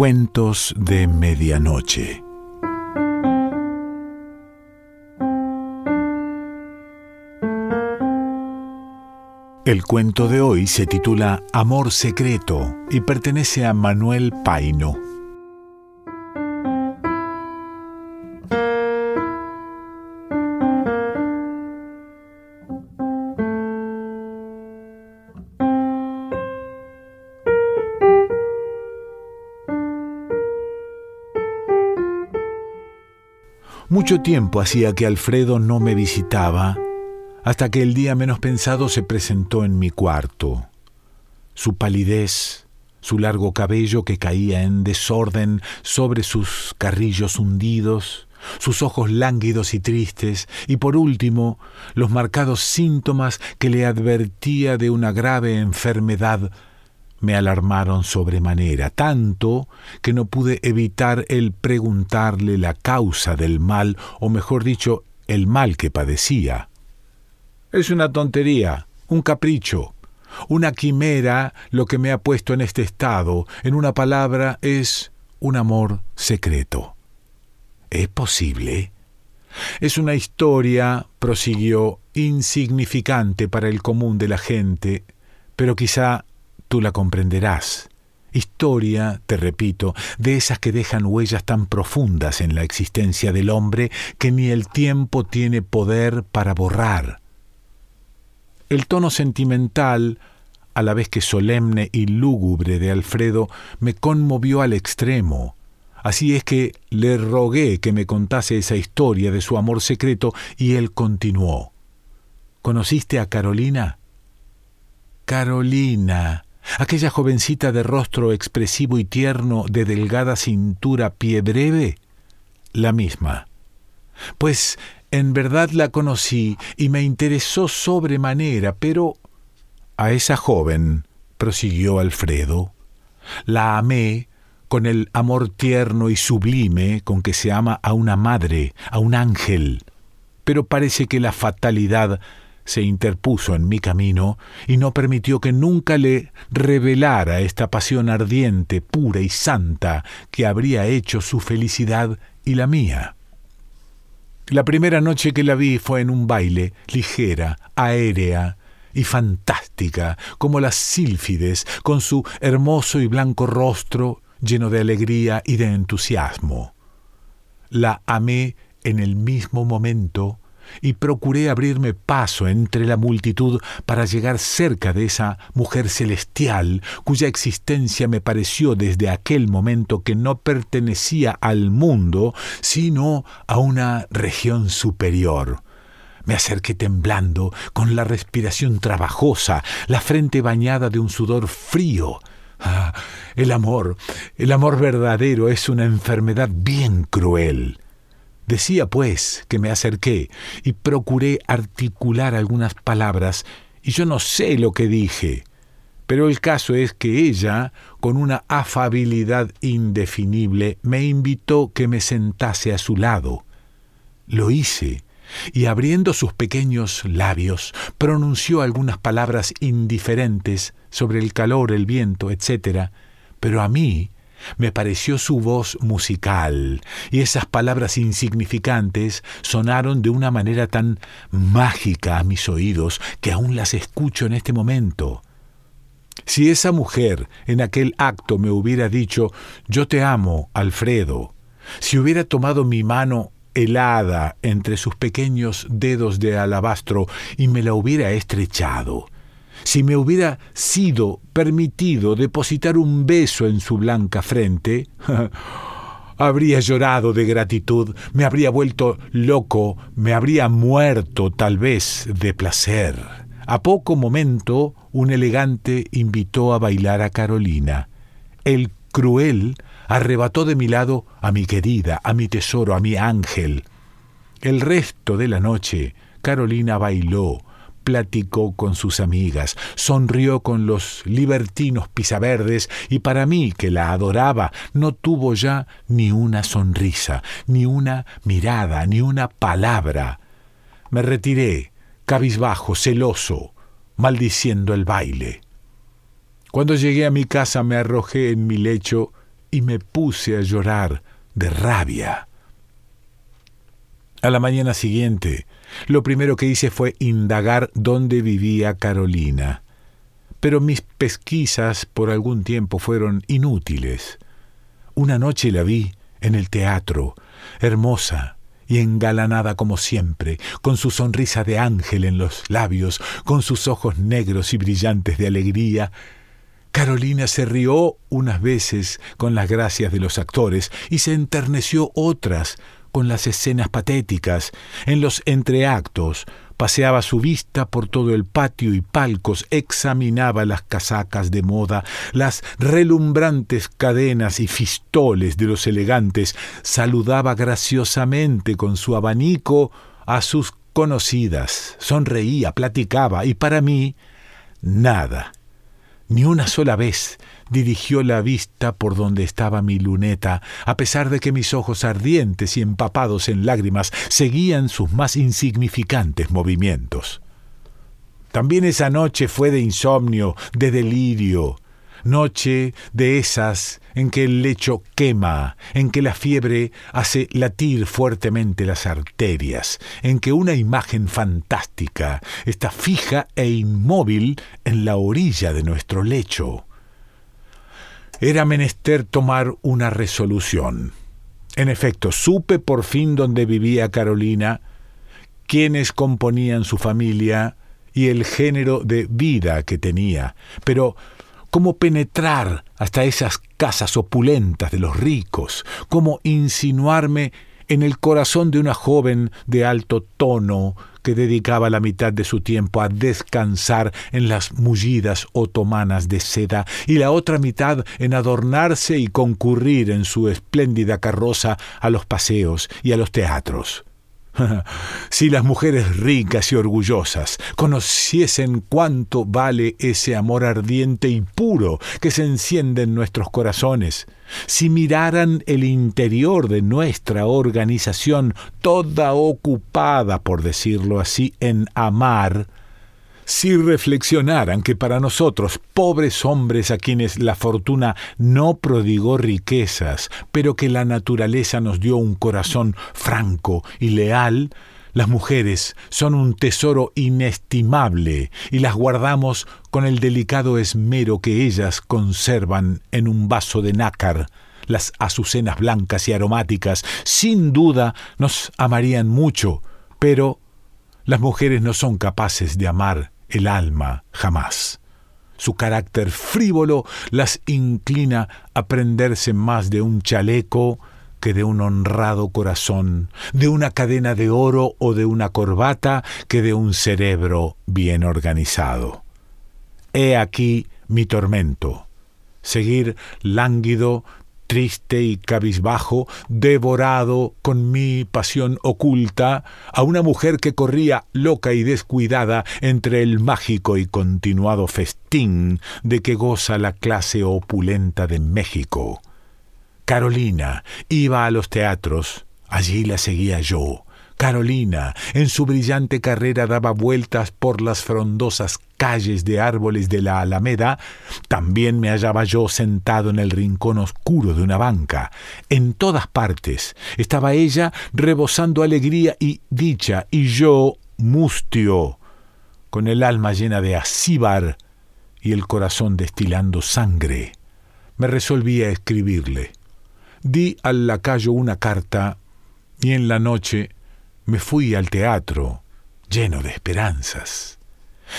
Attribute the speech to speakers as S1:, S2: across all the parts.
S1: Cuentos de Medianoche. El cuento de hoy se titula Amor Secreto y pertenece a Manuel Paino. Mucho tiempo hacía que Alfredo no me visitaba, hasta que el día menos pensado se presentó en mi cuarto. Su palidez, su largo cabello que caía en desorden sobre sus carrillos hundidos, sus ojos lánguidos y tristes, y por último los marcados síntomas que le advertía de una grave enfermedad me alarmaron sobremanera, tanto que no pude evitar el preguntarle la causa del mal, o mejor dicho, el mal que padecía. Es una tontería, un capricho, una quimera lo que me ha puesto en este estado. En una palabra, es un amor secreto. ¿Es posible? Es una historia, prosiguió, insignificante para el común de la gente, pero quizá tú la comprenderás. Historia, te repito, de esas que dejan huellas tan profundas en la existencia del hombre que ni el tiempo tiene poder para borrar. El tono sentimental, a la vez que solemne y lúgubre de Alfredo, me conmovió al extremo. Así es que le rogué que me contase esa historia de su amor secreto y él continuó. ¿Conociste a Carolina? Carolina, aquella jovencita de rostro expresivo y tierno, de delgada cintura, pie breve, la misma. Pues en verdad la conocí y me interesó sobremanera, pero a esa joven, prosiguió Alfredo, la amé con el amor tierno y sublime con que se ama a una madre, a un ángel. Pero parece que la fatalidad se interpuso en mi camino y no permitió que nunca le revelara esta pasión ardiente, pura y santa que habría hecho su felicidad y la mía. La primera noche que la vi fue en un baile, ligera, aérea y fantástica, como las sílfides, con su hermoso y blanco rostro lleno de alegría y de entusiasmo. La amé en el mismo momento y procuré abrirme paso entre la multitud para llegar cerca de esa mujer celestial cuya existencia me pareció desde aquel momento que no pertenecía al mundo, sino a una región superior. Me acerqué temblando, con la respiración trabajosa, la frente bañada de un sudor frío. Ah, el amor, el amor verdadero es una enfermedad bien cruel. Decía, pues, que me acerqué y procuré articular algunas palabras, y yo no sé lo que dije. Pero el caso es que ella, con una afabilidad indefinible, me invitó que me sentase a su lado. Lo hice, y abriendo sus pequeños labios, pronunció algunas palabras indiferentes sobre el calor, el viento, etc. Pero a mí me pareció su voz musical, y esas palabras insignificantes sonaron de una manera tan mágica a mis oídos que aún las escucho en este momento. Si esa mujer en aquel acto me hubiera dicho Yo te amo, Alfredo, si hubiera tomado mi mano helada entre sus pequeños dedos de alabastro y me la hubiera estrechado, si me hubiera sido permitido depositar un beso en su blanca frente, habría llorado de gratitud, me habría vuelto loco, me habría muerto tal vez de placer. A poco momento un elegante invitó a bailar a Carolina. El cruel arrebató de mi lado a mi querida, a mi tesoro, a mi ángel. El resto de la noche Carolina bailó, platicó con sus amigas, sonrió con los libertinos pisaverdes y para mí, que la adoraba, no tuvo ya ni una sonrisa, ni una mirada, ni una palabra. Me retiré, cabizbajo, celoso, maldiciendo el baile. Cuando llegué a mi casa me arrojé en mi lecho y me puse a llorar de rabia. A la mañana siguiente, lo primero que hice fue indagar dónde vivía Carolina. Pero mis pesquisas por algún tiempo fueron inútiles. Una noche la vi en el teatro, hermosa y engalanada como siempre, con su sonrisa de ángel en los labios, con sus ojos negros y brillantes de alegría. Carolina se rió unas veces con las gracias de los actores y se enterneció otras con las escenas patéticas, en los entreactos, paseaba su vista por todo el patio y palcos, examinaba las casacas de moda, las relumbrantes cadenas y fistoles de los elegantes, saludaba graciosamente con su abanico a sus conocidas, sonreía, platicaba, y para mí, nada, ni una sola vez dirigió la vista por donde estaba mi luneta, a pesar de que mis ojos ardientes y empapados en lágrimas seguían sus más insignificantes movimientos. También esa noche fue de insomnio, de delirio, noche de esas en que el lecho quema, en que la fiebre hace latir fuertemente las arterias, en que una imagen fantástica está fija e inmóvil en la orilla de nuestro lecho. Era menester tomar una resolución. En efecto, supe por fin dónde vivía Carolina, quiénes componían su familia y el género de vida que tenía, pero cómo penetrar hasta esas casas opulentas de los ricos, cómo insinuarme en el corazón de una joven de alto tono que dedicaba la mitad de su tiempo a descansar en las mullidas otomanas de seda y la otra mitad en adornarse y concurrir en su espléndida carroza a los paseos y a los teatros. si las mujeres ricas y orgullosas conociesen cuánto vale ese amor ardiente y puro que se enciende en nuestros corazones, si miraran el interior de nuestra organización toda ocupada, por decirlo así, en amar, si reflexionaran que para nosotros, pobres hombres a quienes la fortuna no prodigó riquezas, pero que la naturaleza nos dio un corazón franco y leal, las mujeres son un tesoro inestimable y las guardamos con el delicado esmero que ellas conservan en un vaso de nácar. Las azucenas blancas y aromáticas sin duda nos amarían mucho, pero las mujeres no son capaces de amar el alma jamás. Su carácter frívolo las inclina a prenderse más de un chaleco que de un honrado corazón, de una cadena de oro o de una corbata que de un cerebro bien organizado. He aquí mi tormento, seguir lánguido triste y cabizbajo, devorado con mi pasión oculta, a una mujer que corría loca y descuidada entre el mágico y continuado festín de que goza la clase opulenta de México. Carolina iba a los teatros, allí la seguía yo, Carolina, en su brillante carrera, daba vueltas por las frondosas calles de árboles de la Alameda. También me hallaba yo sentado en el rincón oscuro de una banca. En todas partes estaba ella rebosando alegría y dicha, y yo mustio, con el alma llena de acíbar y el corazón destilando sangre. Me resolví a escribirle. Di al lacayo una carta y en la noche me fui al teatro lleno de esperanzas.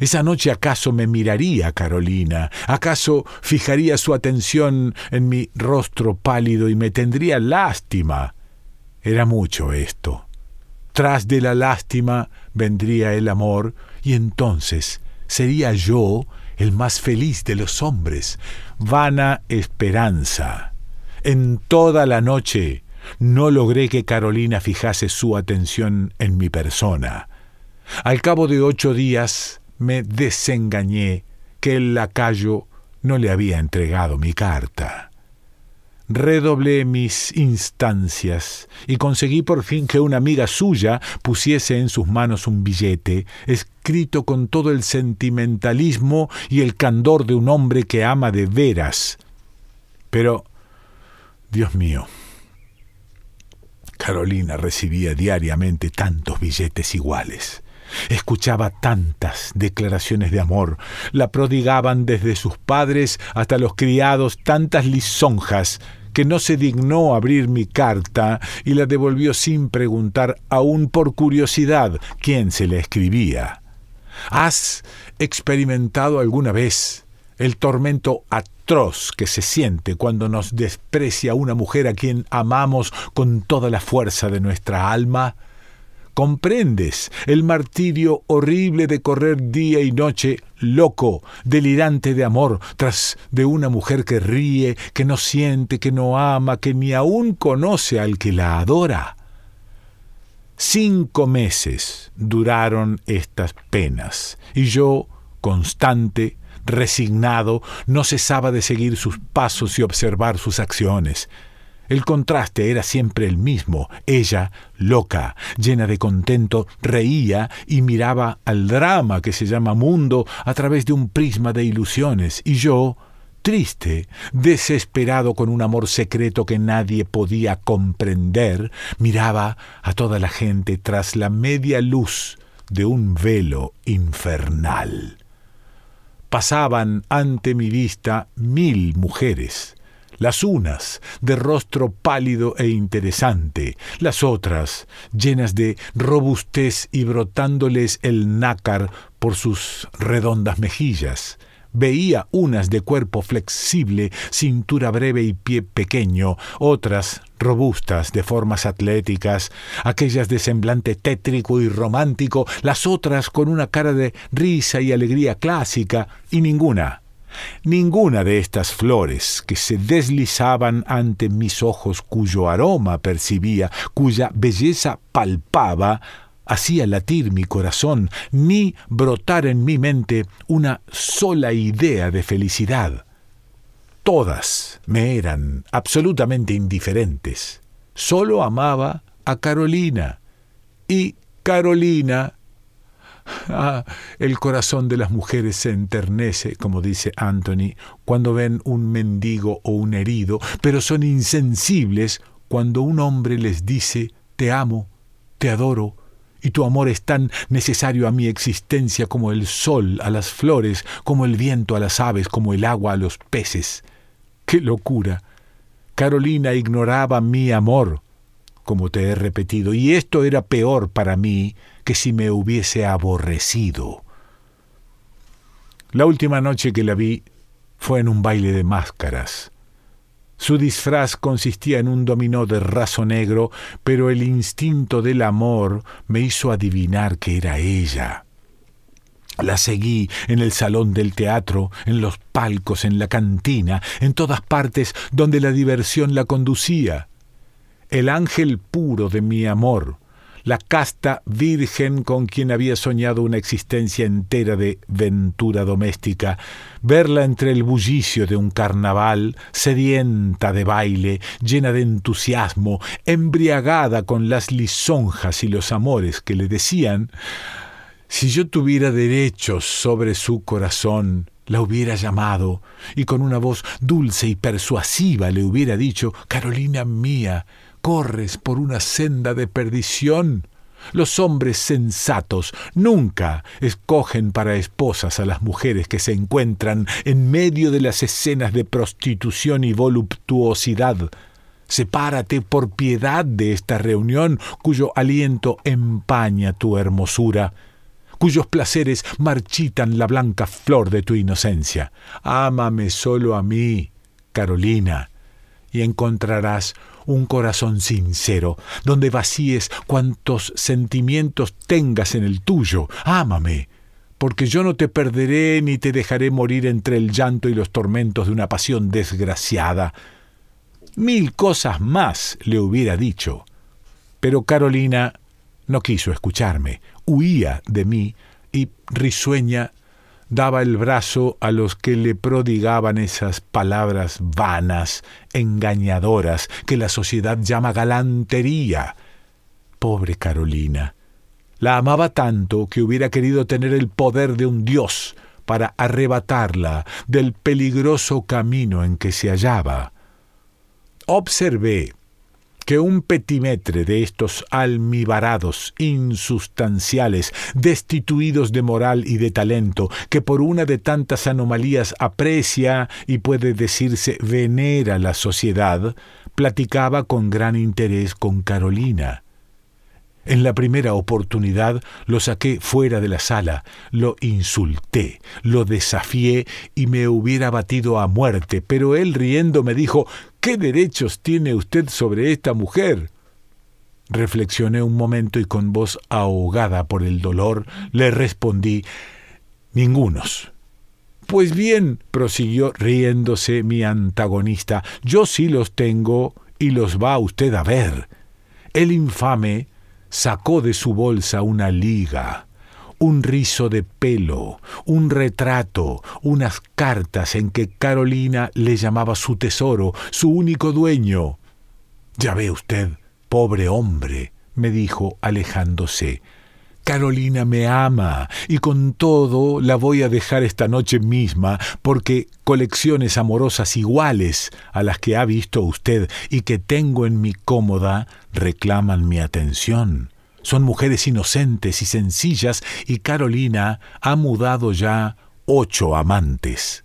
S1: Esa noche acaso me miraría Carolina, acaso fijaría su atención en mi rostro pálido y me tendría lástima. Era mucho esto. Tras de la lástima vendría el amor y entonces sería yo el más feliz de los hombres. Vana esperanza. En toda la noche no logré que Carolina fijase su atención en mi persona. Al cabo de ocho días me desengañé que el lacayo no le había entregado mi carta. Redoblé mis instancias y conseguí por fin que una amiga suya pusiese en sus manos un billete, escrito con todo el sentimentalismo y el candor de un hombre que ama de veras. Pero Dios mío, Carolina recibía diariamente tantos billetes iguales. Escuchaba tantas declaraciones de amor, la prodigaban desde sus padres hasta los criados tantas lisonjas, que no se dignó abrir mi carta y la devolvió sin preguntar, aún por curiosidad, quién se la escribía. ¿Has experimentado alguna vez el tormento atroz que se siente cuando nos desprecia una mujer a quien amamos con toda la fuerza de nuestra alma? comprendes el martirio horrible de correr día y noche loco, delirante de amor, tras de una mujer que ríe, que no siente, que no ama, que ni aún conoce al que la adora. Cinco meses duraron estas penas, y yo, constante, resignado, no cesaba de seguir sus pasos y observar sus acciones. El contraste era siempre el mismo. Ella, loca, llena de contento, reía y miraba al drama que se llama mundo a través de un prisma de ilusiones, y yo, triste, desesperado con un amor secreto que nadie podía comprender, miraba a toda la gente tras la media luz de un velo infernal. Pasaban ante mi vista mil mujeres, las unas de rostro pálido e interesante, las otras llenas de robustez y brotándoles el nácar por sus redondas mejillas. Veía unas de cuerpo flexible, cintura breve y pie pequeño, otras robustas, de formas atléticas, aquellas de semblante tétrico y romántico, las otras con una cara de risa y alegría clásica, y ninguna Ninguna de estas flores que se deslizaban ante mis ojos, cuyo aroma percibía, cuya belleza palpaba, hacía latir mi corazón, ni brotar en mi mente una sola idea de felicidad. Todas me eran absolutamente indiferentes. Solo amaba a Carolina. Y Carolina Ah, el corazón de las mujeres se enternece, como dice Anthony, cuando ven un mendigo o un herido, pero son insensibles cuando un hombre les dice te amo, te adoro, y tu amor es tan necesario a mi existencia como el sol a las flores, como el viento a las aves, como el agua a los peces. ¡Qué locura! Carolina ignoraba mi amor, como te he repetido, y esto era peor para mí que si me hubiese aborrecido. La última noche que la vi fue en un baile de máscaras. Su disfraz consistía en un dominó de raso negro, pero el instinto del amor me hizo adivinar que era ella. La seguí en el salón del teatro, en los palcos, en la cantina, en todas partes donde la diversión la conducía. El ángel puro de mi amor la casta virgen con quien había soñado una existencia entera de ventura doméstica, verla entre el bullicio de un carnaval, sedienta de baile, llena de entusiasmo, embriagada con las lisonjas y los amores que le decían, si yo tuviera derechos sobre su corazón, la hubiera llamado y con una voz dulce y persuasiva le hubiera dicho, Carolina mía, corres por una senda de perdición. Los hombres sensatos nunca escogen para esposas a las mujeres que se encuentran en medio de las escenas de prostitución y voluptuosidad. Sepárate por piedad de esta reunión cuyo aliento empaña tu hermosura, cuyos placeres marchitan la blanca flor de tu inocencia. Ámame solo a mí, Carolina, y encontrarás un corazón sincero, donde vacíes cuantos sentimientos tengas en el tuyo. Ámame, porque yo no te perderé ni te dejaré morir entre el llanto y los tormentos de una pasión desgraciada. Mil cosas más le hubiera dicho. Pero Carolina no quiso escucharme, huía de mí y risueña daba el brazo a los que le prodigaban esas palabras vanas, engañadoras, que la sociedad llama galantería. Pobre Carolina. La amaba tanto que hubiera querido tener el poder de un dios para arrebatarla del peligroso camino en que se hallaba. observé que un petimetre de estos almibarados, insustanciales, destituidos de moral y de talento, que por una de tantas anomalías aprecia y puede decirse venera la sociedad, platicaba con gran interés con Carolina. En la primera oportunidad lo saqué fuera de la sala, lo insulté, lo desafié y me hubiera batido a muerte, pero él riendo me dijo ¿Qué derechos tiene usted sobre esta mujer? Reflexioné un momento y con voz ahogada por el dolor le respondí Ningunos. Pues bien, prosiguió riéndose mi antagonista, yo sí los tengo y los va usted a ver. El infame sacó de su bolsa una liga, un rizo de pelo, un retrato, unas cartas en que Carolina le llamaba su tesoro, su único dueño. Ya ve usted, pobre hombre, me dijo alejándose. Carolina me ama y con todo la voy a dejar esta noche misma porque colecciones amorosas iguales a las que ha visto usted y que tengo en mi cómoda reclaman mi atención. Son mujeres inocentes y sencillas y Carolina ha mudado ya ocho amantes.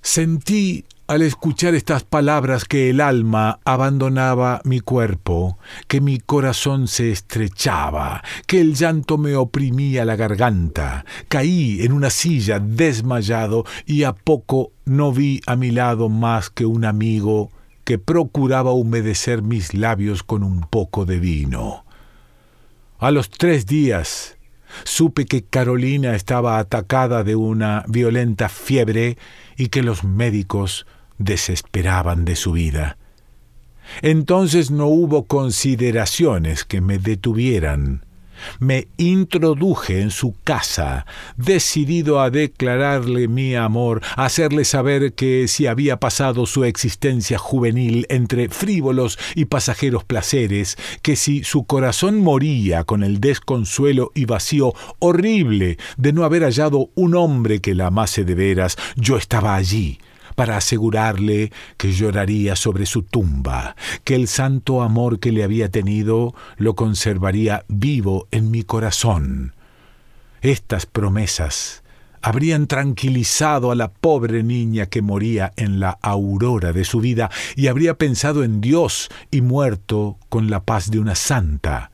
S1: Sentí al escuchar estas palabras que el alma abandonaba mi cuerpo, que mi corazón se estrechaba, que el llanto me oprimía la garganta, caí en una silla desmayado y a poco no vi a mi lado más que un amigo que procuraba humedecer mis labios con un poco de vino. A los tres días supe que Carolina estaba atacada de una violenta fiebre y que los médicos desesperaban de su vida. Entonces no hubo consideraciones que me detuvieran. Me introduje en su casa, decidido a declararle mi amor, a hacerle saber que si había pasado su existencia juvenil entre frívolos y pasajeros placeres, que si su corazón moría con el desconsuelo y vacío horrible de no haber hallado un hombre que la amase de veras, yo estaba allí, para asegurarle que lloraría sobre su tumba, que el santo amor que le había tenido lo conservaría vivo en mi corazón. Estas promesas habrían tranquilizado a la pobre niña que moría en la aurora de su vida y habría pensado en Dios y muerto con la paz de una santa.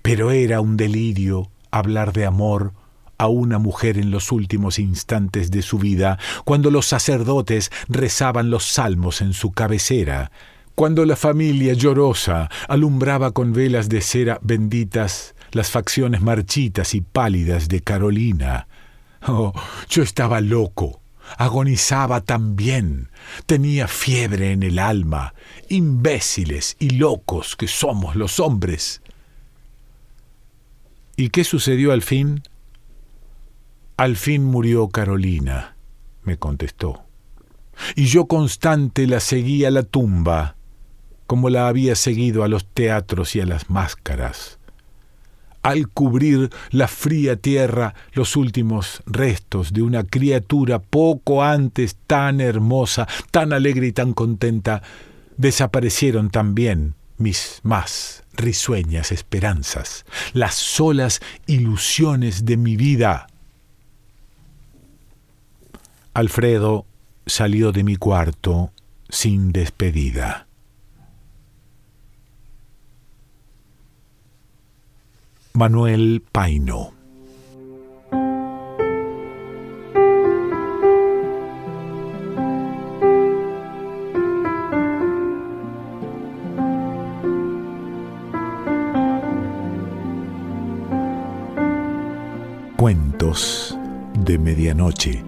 S1: Pero era un delirio hablar de amor a una mujer en los últimos instantes de su vida, cuando los sacerdotes rezaban los salmos en su cabecera, cuando la familia llorosa alumbraba con velas de cera benditas las facciones marchitas y pálidas de Carolina. Oh, yo estaba loco, agonizaba también, tenía fiebre en el alma, imbéciles y locos que somos los hombres. ¿Y qué sucedió al fin? Al fin murió Carolina, me contestó. Y yo constante la seguí a la tumba, como la había seguido a los teatros y a las máscaras. Al cubrir la fría tierra los últimos restos de una criatura poco antes tan hermosa, tan alegre y tan contenta, desaparecieron también mis más risueñas esperanzas, las solas ilusiones de mi vida. Alfredo salió de mi cuarto sin despedida. Manuel Paino Cuentos de Medianoche